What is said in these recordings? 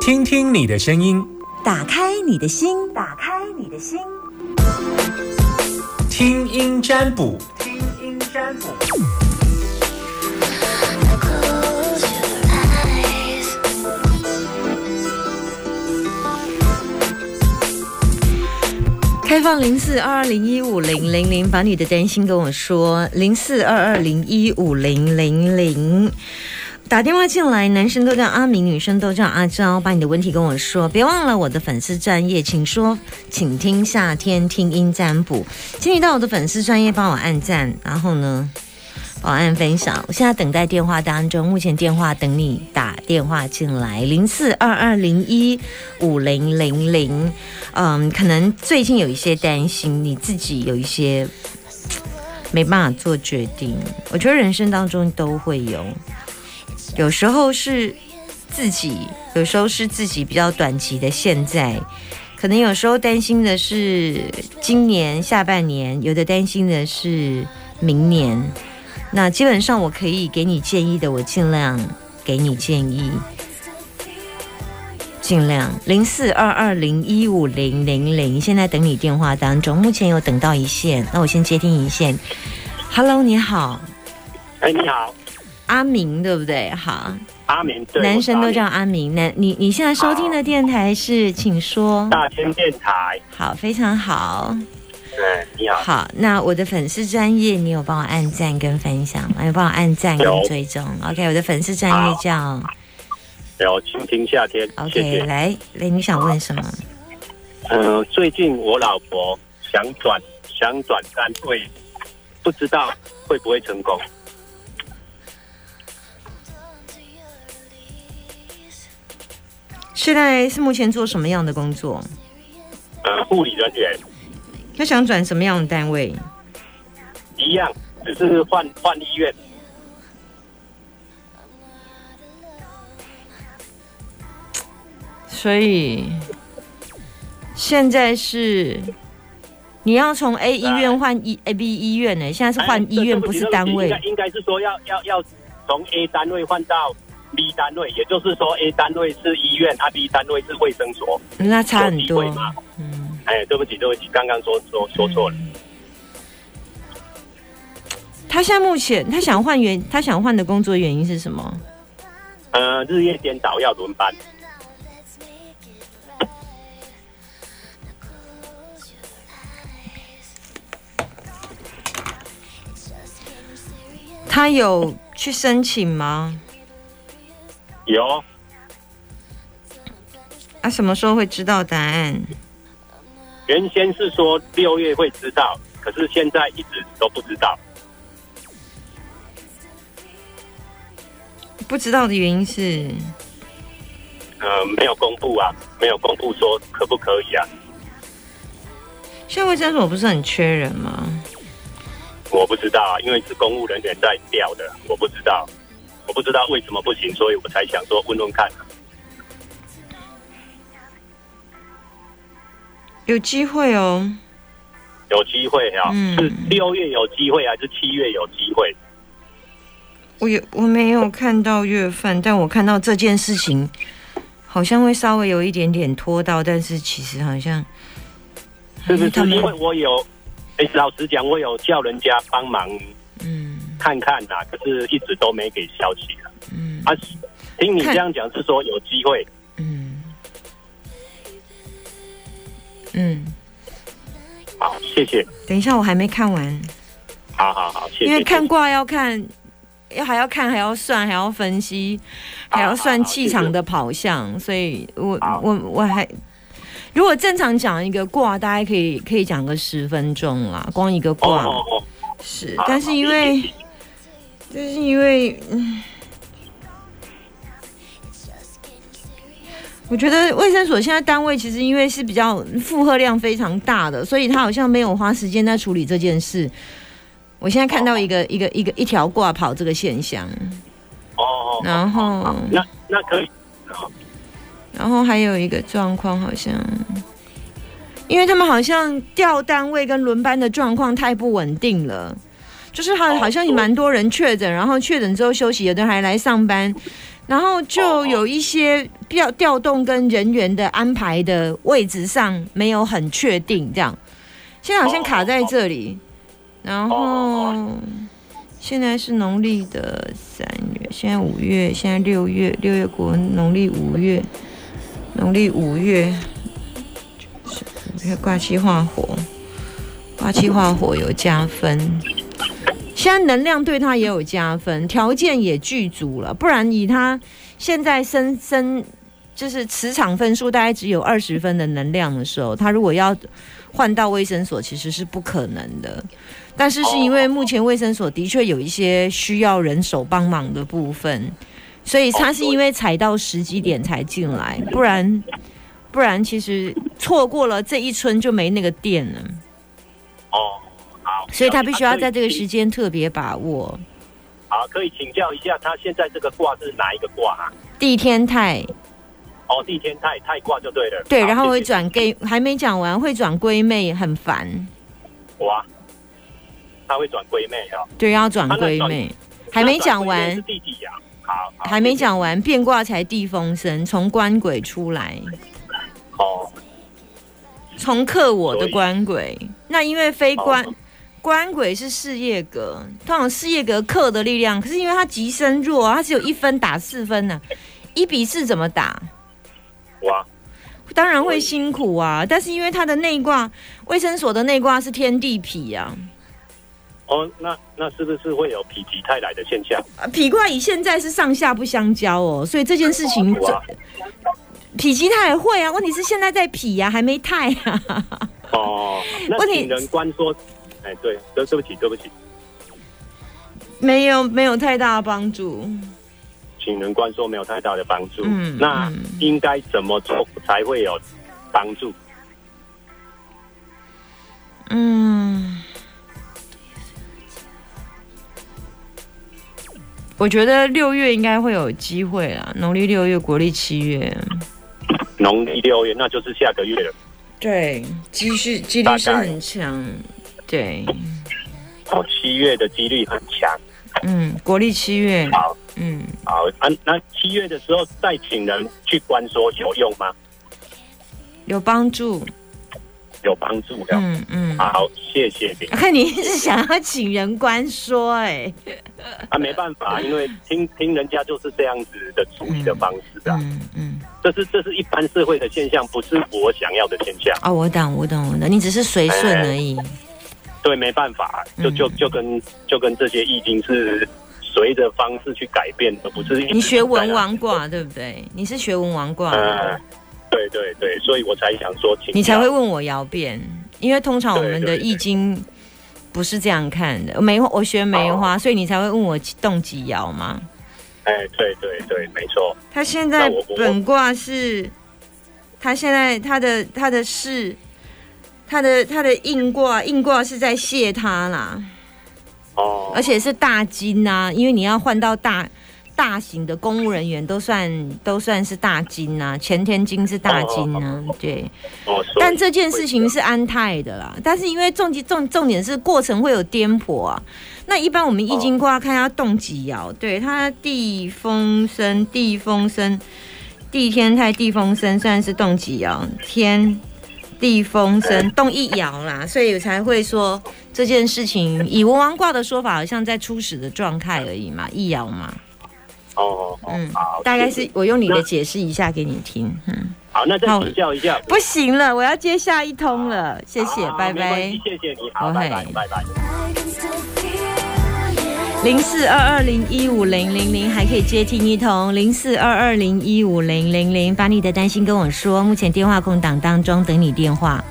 听听你的声音，打开你的心，打开你的心，听音占卜，听音占卜。开放零四二二零一五零零零，把你的担心跟我说。零四二二零一五零零零，打电话进来，男生都叫阿明，女生都叫阿昭，把你的问题跟我说。别忘了我的粉丝专业，请说，请听夏天听音占卜，请你到我的粉丝专业帮我按赞，然后呢？报案分享，我现在等待电话当中，目前电话等你打电话进来，零四二二零一五零零零。嗯，可能最近有一些担心，你自己有一些没办法做决定。我觉得人生当中都会有，有时候是自己，有时候是自己比较短期的现在，可能有时候担心的是今年下半年，有的担心的是明年。那基本上我可以给你建议的，我尽量给你建议，尽量零四二二零一五零零零，现在等你电话当中，目前有等到一线，那我先接听一线。Hello，你好，哎，你好，阿明对不对？好，阿明，对，男生都叫阿明。男，你你现在收听的电台是，请说。大千电台。好，非常好。对，你好。好，那我的粉丝专业，你有帮我按赞跟分享吗？有帮我按赞跟追踪。OK，我的粉丝专业叫有倾听夏天。OK，来来，你想问什么？嗯，最近我老婆想转想转单位，不知道会不会成功。现在是目前做什么样的工作？呃，护理人员。他想转什么样的单位？一样，只是换换医院。所以现在是你要从 A 医院换 E A B 医院呢？现在是换医院，不是单位。应该是说要要要从 A 单位换到 B 单位，也就是说 A 单位是医院，啊 B 单位是卫生所。那差很多。嗯。哎，对不起，对不起，刚刚说说说错了。他现在目前他想换原他想换的工作原因是什么？呃，日夜颠倒要轮班。他有去申请吗？有。啊，什么时候会知道答案？原先是说六月会知道，可是现在一直都不知道。不知道的原因是，呃，没有公布啊，没有公布说可不可以啊。现在卫生所不是很缺人吗？我不知道啊，因为是公务人员在调的，我不知道，我不知道为什么不行，所以我才想说问问看。有机会哦，有机会啊！是六月有机会还是七月有机会？我有我没有看到月份，但我看到这件事情好像会稍微有一点点拖到，但是其实好像是不是？因为我有，哎，老实讲，我有叫人家帮忙，嗯，看看呐，可是一直都没给消息了。嗯，啊，听你这样讲是说有机会。嗯嗯，好，谢谢。等一下，我还没看完。好好好，谢谢。因为看卦要看，要还要看，还要算，还要分析，还要算气场的跑向，所以我我我还如果正常讲一个卦，大概可以可以讲个十分钟啦，光一个卦是，但是因为，就是因为嗯。我觉得卫生所现在单位其实因为是比较负荷量非常大的，所以他好像没有花时间在处理这件事。我现在看到一个一个一个一条挂跑这个现象。哦。然后。那那可以。然后还有一个状况好像，因为他们好像调单位跟轮班的状况太不稳定了，就是好好像也蛮多人确诊，然后确诊之后休息，有的人还来上班。然后就有一些调调动跟人员的安排的位置上没有很确定，这样，现在好像卡在这里。然后现在是农历的三月，现在五月，现在六月，六月国农历五月，农历五月，五月挂气化火，挂气化火有加分。现在能量对他也有加分，条件也具足了，不然以他现在生生就是磁场分数大概只有二十分的能量的时候，他如果要换到卫生所，其实是不可能的。但是是因为目前卫生所的确有一些需要人手帮忙的部分，所以他是因为踩到时机点才进来，不然不然其实错过了这一村就没那个店了。哦。所以他必须要在这个时间特别把握。好，可以请教一下，他现在这个卦是哪一个卦啊？地天泰。哦，地天泰泰卦就对了。对，然后会转给还没讲完，会转闺妹，很烦。哇，他会转闺妹哦。对，要转闺妹，还没讲完。弟弟呀，好，还没讲完，变卦才地风生，从官鬼出来。哦。从克我的官鬼，那因为非官。官鬼是事业格，通常事业格克的力量，可是因为它极身弱，它只有一分打四分呢，一比四怎么打？哇，当然会辛苦啊！但是因为他的内卦，卫生所的内卦是天地痞呀。哦，那那是不是会有否极泰来的现象？啊，否卦以现在是上下不相交哦，所以这件事情，否极泰会啊，问题是现在在否呀，还没泰啊。哦，那请人官说。哎，对，对，对不起，对不起，没有，没有太大的帮助。请人官说没有太大的帮助，嗯，那应该怎么做才会有帮助？嗯，我觉得六月应该会有机会啦，农历六月，国历七月。农历六月，那就是下个月了。对，几率几率是很强。对，哦，七月的几率很强。嗯，国历七月。好，嗯，好啊。那七月的时候再请人去关说有用吗？有帮助，有帮助的。嗯嗯，好，谢谢你。看你一直想要请人关说，哎，啊，没办法，因为听听人家就是这样子的处理的方式的。嗯嗯，这是这是一般社会的现象，不是我想要的现象。哦，我懂，我懂，我懂，你只是随顺而已。对，没办法，就就就跟就跟这些易经是随着方式去改变，而不是你学文王卦，对不对？你是学文王卦，嗯，对对对，所以我才想说，你才会问我爻变，因为通常我们的易经不是这样看的。梅我学梅花，所以你才会问我动几爻吗？哎，对对对，没错。他现在本卦是，他现在他的他的是。他的他的硬卦硬卦是在谢他啦，哦，而且是大金呐，因为你要换到大大型的公务人员都算都算是大金呐，前天金是大金呐，对，哦，但这件事情是安泰的啦，但是因为重重重点是过程会有颠簸啊，那一般我们易经卦看它动几爻，对，它地风生地风生地天泰地风生算是动几爻天。地风声 动一摇啦，所以才会说这件事情以文王卦的说法，好像在初始的状态而已嘛，一摇嘛。哦，嗯，好，大概是我用你的解释一下给你听。嗯，好，那再请教一下。不行了，我要接下一通了，谢谢，拜拜。谢谢你，好，拜拜，拜拜。零四二二零一五零零零还可以接听一通，零四二二零一五零零零，把你的担心跟我说。目前电话空档当中，等你电话。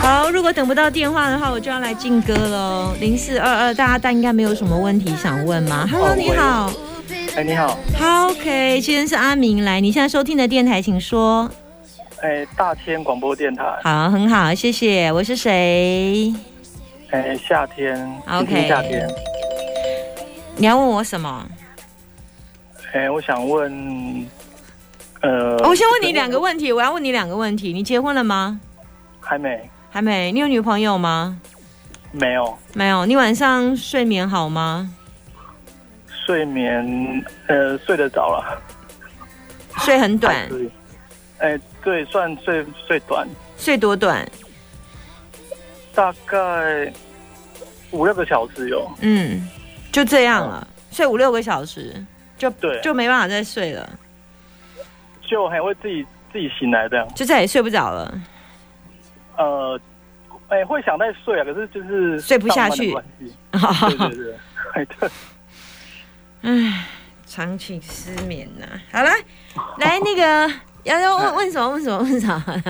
好，如果等不到电话的话，我就要来进歌喽。零四二二，大家但应该没有什么问题想问吗？Hello，你好。哎，你好。好，OK，今天是阿明来，你现在收听的电台，请说。哎，大千广播电台，好，很好，谢谢。我是谁？哎，夏天，OK，夏天。你要问我什么？哎，我想问，呃，我先问你两个问题。我要问你两个问题。你结婚了吗？还没，还没。你有女朋友吗？没有，没有。你晚上睡眠好吗？睡眠呃睡得着了，睡很短。哎，对，算睡睡短。睡多短？大概五六个小时有。嗯，就这样了，睡五六个小时就对，就没办法再睡了，就还会自己自己醒来这样，就再也睡不着了。呃，哎，会想再睡啊，可是就是睡不下去。对对对，哎对。唉，长期失眠呐。好了，来那个要要问问什么？问什么？问什么？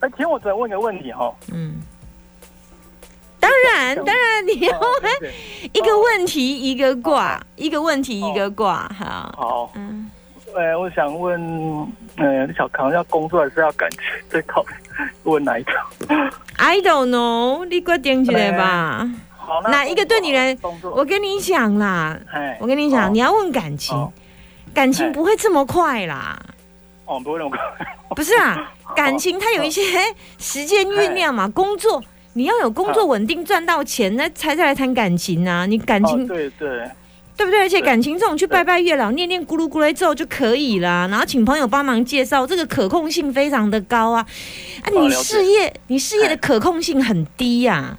哎，请我再问个问题哈。嗯。当然，当然，你要问一个问题一个卦，一个问题一个卦。好。好。嗯。哎，我想问，呃，小康要工作还是要感情？最考问哪一个？I don't know，你决定起来吧。哪一个对你来？我跟你讲啦，我跟你讲，你要问感情，感情不会这么快啦。哦，不会那么快。不是啊，感情它有一些时间酝酿嘛。工作你要有工作稳定赚到钱，那才再来谈感情啊。你感情对对对不对？而且感情这种去拜拜月老、念念咕噜咕噜之后就可以啦。然后请朋友帮忙介绍，这个可控性非常的高啊。啊，你事业你事业的可控性很低呀。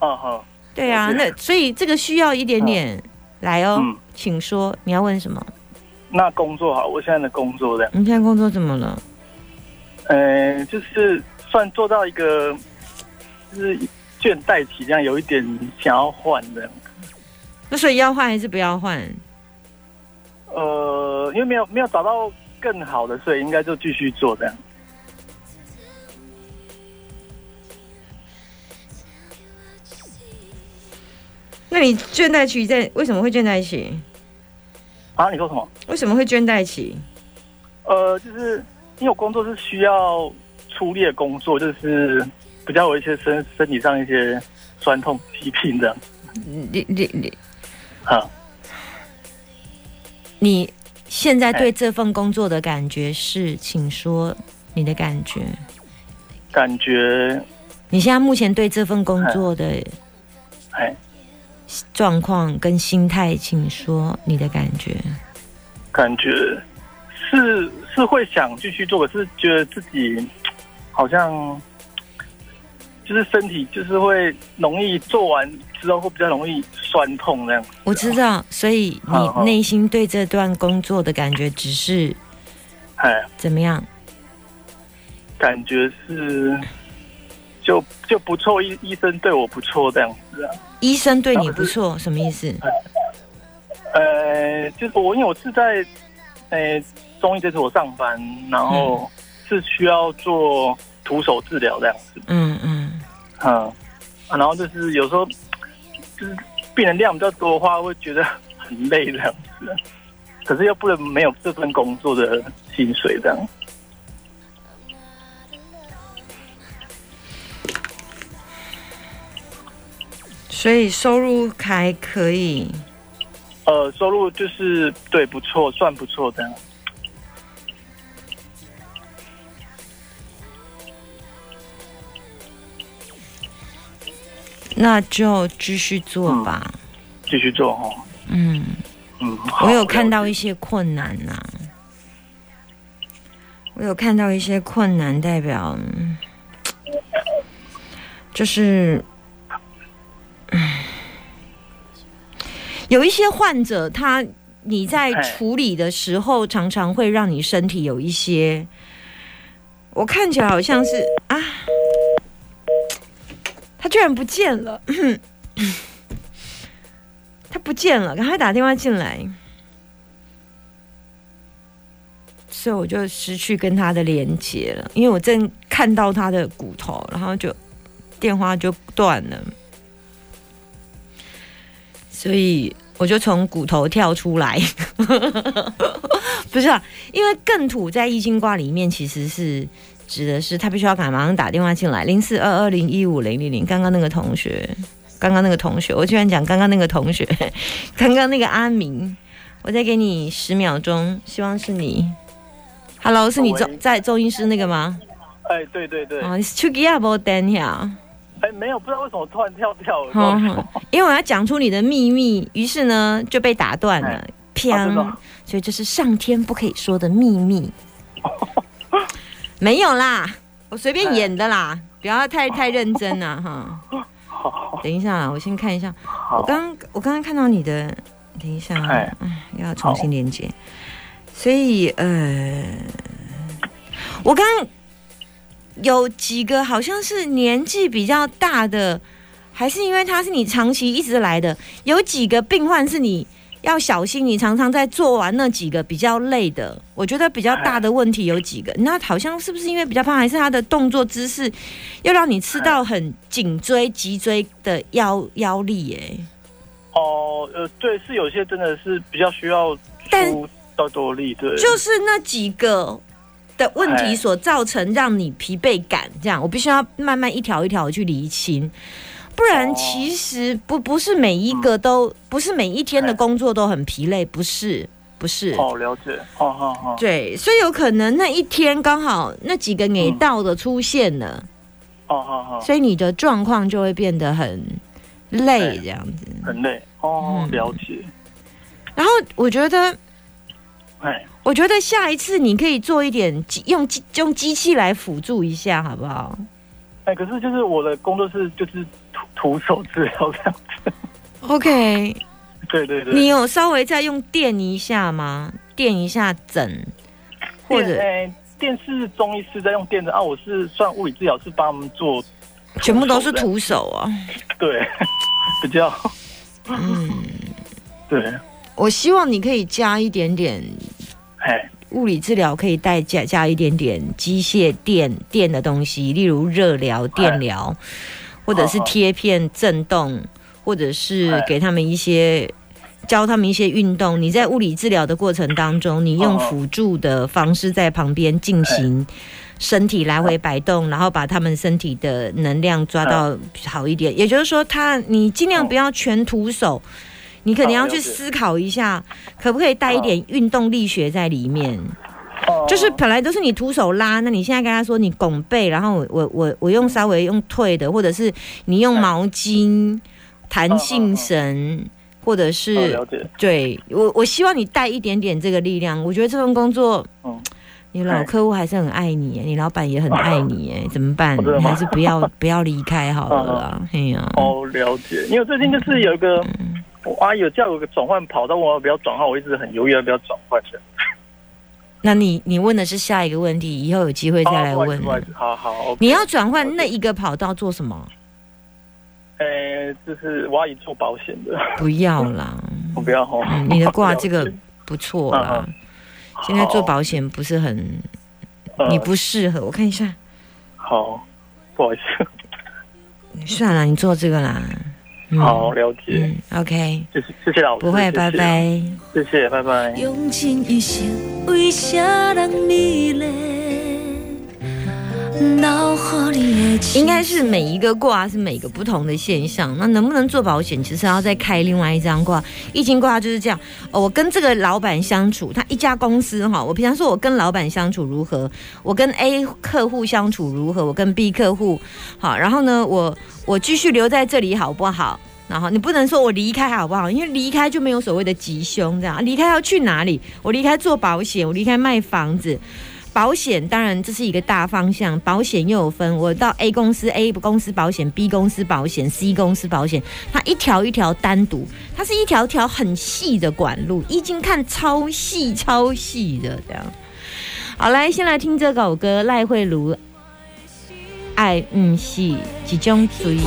哦好。对啊，那所以这个需要一点点来哦，请说你要问什么？那工作好，我现在的工作的。你现在工作怎么了？呃，就是算做到一个就是倦怠期，这样有一点想要换的。那所以要换还是不要换？呃，因为没有没有找到更好的，所以应该就继续做这样。那你倦怠期在为什么会倦怠期？啊，你说什么？为什么会倦怠期？呃，就是因为我工作是需要出力的工作，就是比较有一些身身体上一些酸痛疾病的。你你你，好。你现在对这份工作的感觉是？请说你的感觉。感觉？你现在目前对这份工作的？哎。状况跟心态，请说你的感觉。感觉是是会想继续做，可是觉得自己好像就是身体就是会容易做完之后会比较容易酸痛那样。我知道，所以你内心对这段工作的感觉只是，哎，怎么样？感觉是就就不错，医医生对我不错这样子啊。医生对你不错，什么意思？呃，就是我因为我是在呃中医诊所上班，然后是需要做徒手治疗这样子。嗯嗯嗯，然后就是有时候就是病人量比较多的话，会觉得很累这样子。可是又不能没有这份工作的薪水这样。所以收入还可以，呃，收入就是对不错，算不错的。那就继续做吧，继续做哈。嗯嗯，我有看到一些困难呐，我有看到一些困难，代表就是。有一些患者，他你在处理的时候，常常会让你身体有一些，我看起来好像是啊，他居然不见了，他不见了，赶快打电话进来，所以我就失去跟他的连接了，因为我正看到他的骨头，然后就电话就断了。所以我就从骨头跳出来，不是啊，因为更土在易经卦里面其实是指的是他必须要赶马上打电话进来，零四二二零一五零零零。刚刚那个同学，刚刚那个同学，我居然讲刚刚那个同学，刚刚那个阿明，我再给你十秒钟，希望是你。Hello，是你中在中医师那个吗？哎，对对对。哦，你出去也无等下。哎，没有，不知道为什么突然跳跳了。因为我要讲出你的秘密，于是呢就被打断了。偏，所以这是上天不可以说的秘密。没有啦，我随便演的啦，不要太太认真了哈。等一下，我先看一下。我刚我刚刚看到你的，等一下，哎，要重新连接。所以呃，我刚有几个好像是年纪比较大的，还是因为他是你长期一直来的，有几个病患是你。要小心，你常常在做完那几个比较累的，我觉得比较大的问题有几个。那好像是不是因为比较胖，还是他的动作姿势又让你吃到很颈椎、脊椎的腰腰力？哎，哦，呃，对，是有些真的是比较需要出到多力，对，就是那几个的问题所造成让你疲惫感，这样我必须要慢慢一条一条去厘清。不然，其实不不是每一个都不是每一天的工作都很疲累，不是不是。哦，了解。哦哦哦。对，所以有可能那一天刚好那几个给到的出现了。哦哦哦。所以你的状况就会变得很累，这样子。很累。哦，了解。然后我觉得，哎，我觉得下一次你可以做一点用机用机器来辅助一下，好不好？哎，可是就是我的工作室就是。徒徒手治疗这样子，OK，对对对，你有稍微再用电一下吗？电一下枕，或者哎电是中医师在用电的啊，我是算物理治疗，是帮他们做，全部都是徒手啊，对，比较，嗯，对，我希望你可以加一点点，哎，物理治疗可以带加加一点点机械电电的东西，例如热疗、电疗。或者是贴片震动，或者是给他们一些教他们一些运动。你在物理治疗的过程当中，你用辅助的方式在旁边进行身体来回摆动，然后把他们身体的能量抓到好一点。也就是说，他你尽量不要全徒手，你可能要去思考一下，可不可以带一点运动力学在里面。就是本来都是你徒手拉，那你现在跟他说你拱背，然后我我我我用稍微用退的，或者是你用毛巾、弹性绳，或者是对我我希望你带一点点这个力量。我觉得这份工作，你老客户还是很爱你，你老板也很爱你，哎，怎么办？你还是不要不要离开好了啦。哎呀，哦，了解。因为最近就是有一个我阿姨有叫我个转换跑道，问我不要转换，我一直很犹豫要不要转换去。那你你问的是下一个问题，以后有机会再来问。好好，你要转换那一个跑道做什么？呃，就是我要做保险的。不要啦，我不要哦。你的挂这个不错啦，现在做保险不是很，你不适合。我看一下。好，不好意思。算了，你做这个啦。好，了解。OK，谢谢谢谢老师，不会，拜拜。谢谢，拜拜。用尽一生为谁人迷恋？应该是每一个卦是每个不同的现象，那能不能做保险，其实要再开另外一张卦。易经卦就是这样，哦我跟这个老板相处，他一家公司哈，我平常说我跟老板相处如何，我跟 A 客户相处如何，我跟 B 客户好，然后呢，我我继续留在这里好不好？然后你不能说我离开好不好？因为离开就没有所谓的吉凶这样，离开要去哪里？我离开做保险，我离开卖房子。保险当然这是一个大方向，保险又有分，我到 A 公司 A 公司保险，B 公司保险，C 公司保险，它一条一条单独，它是一条条很细的管路，已经看超细超细的这样。好，来先来听这首歌，赖慧茹，爱不是一种追。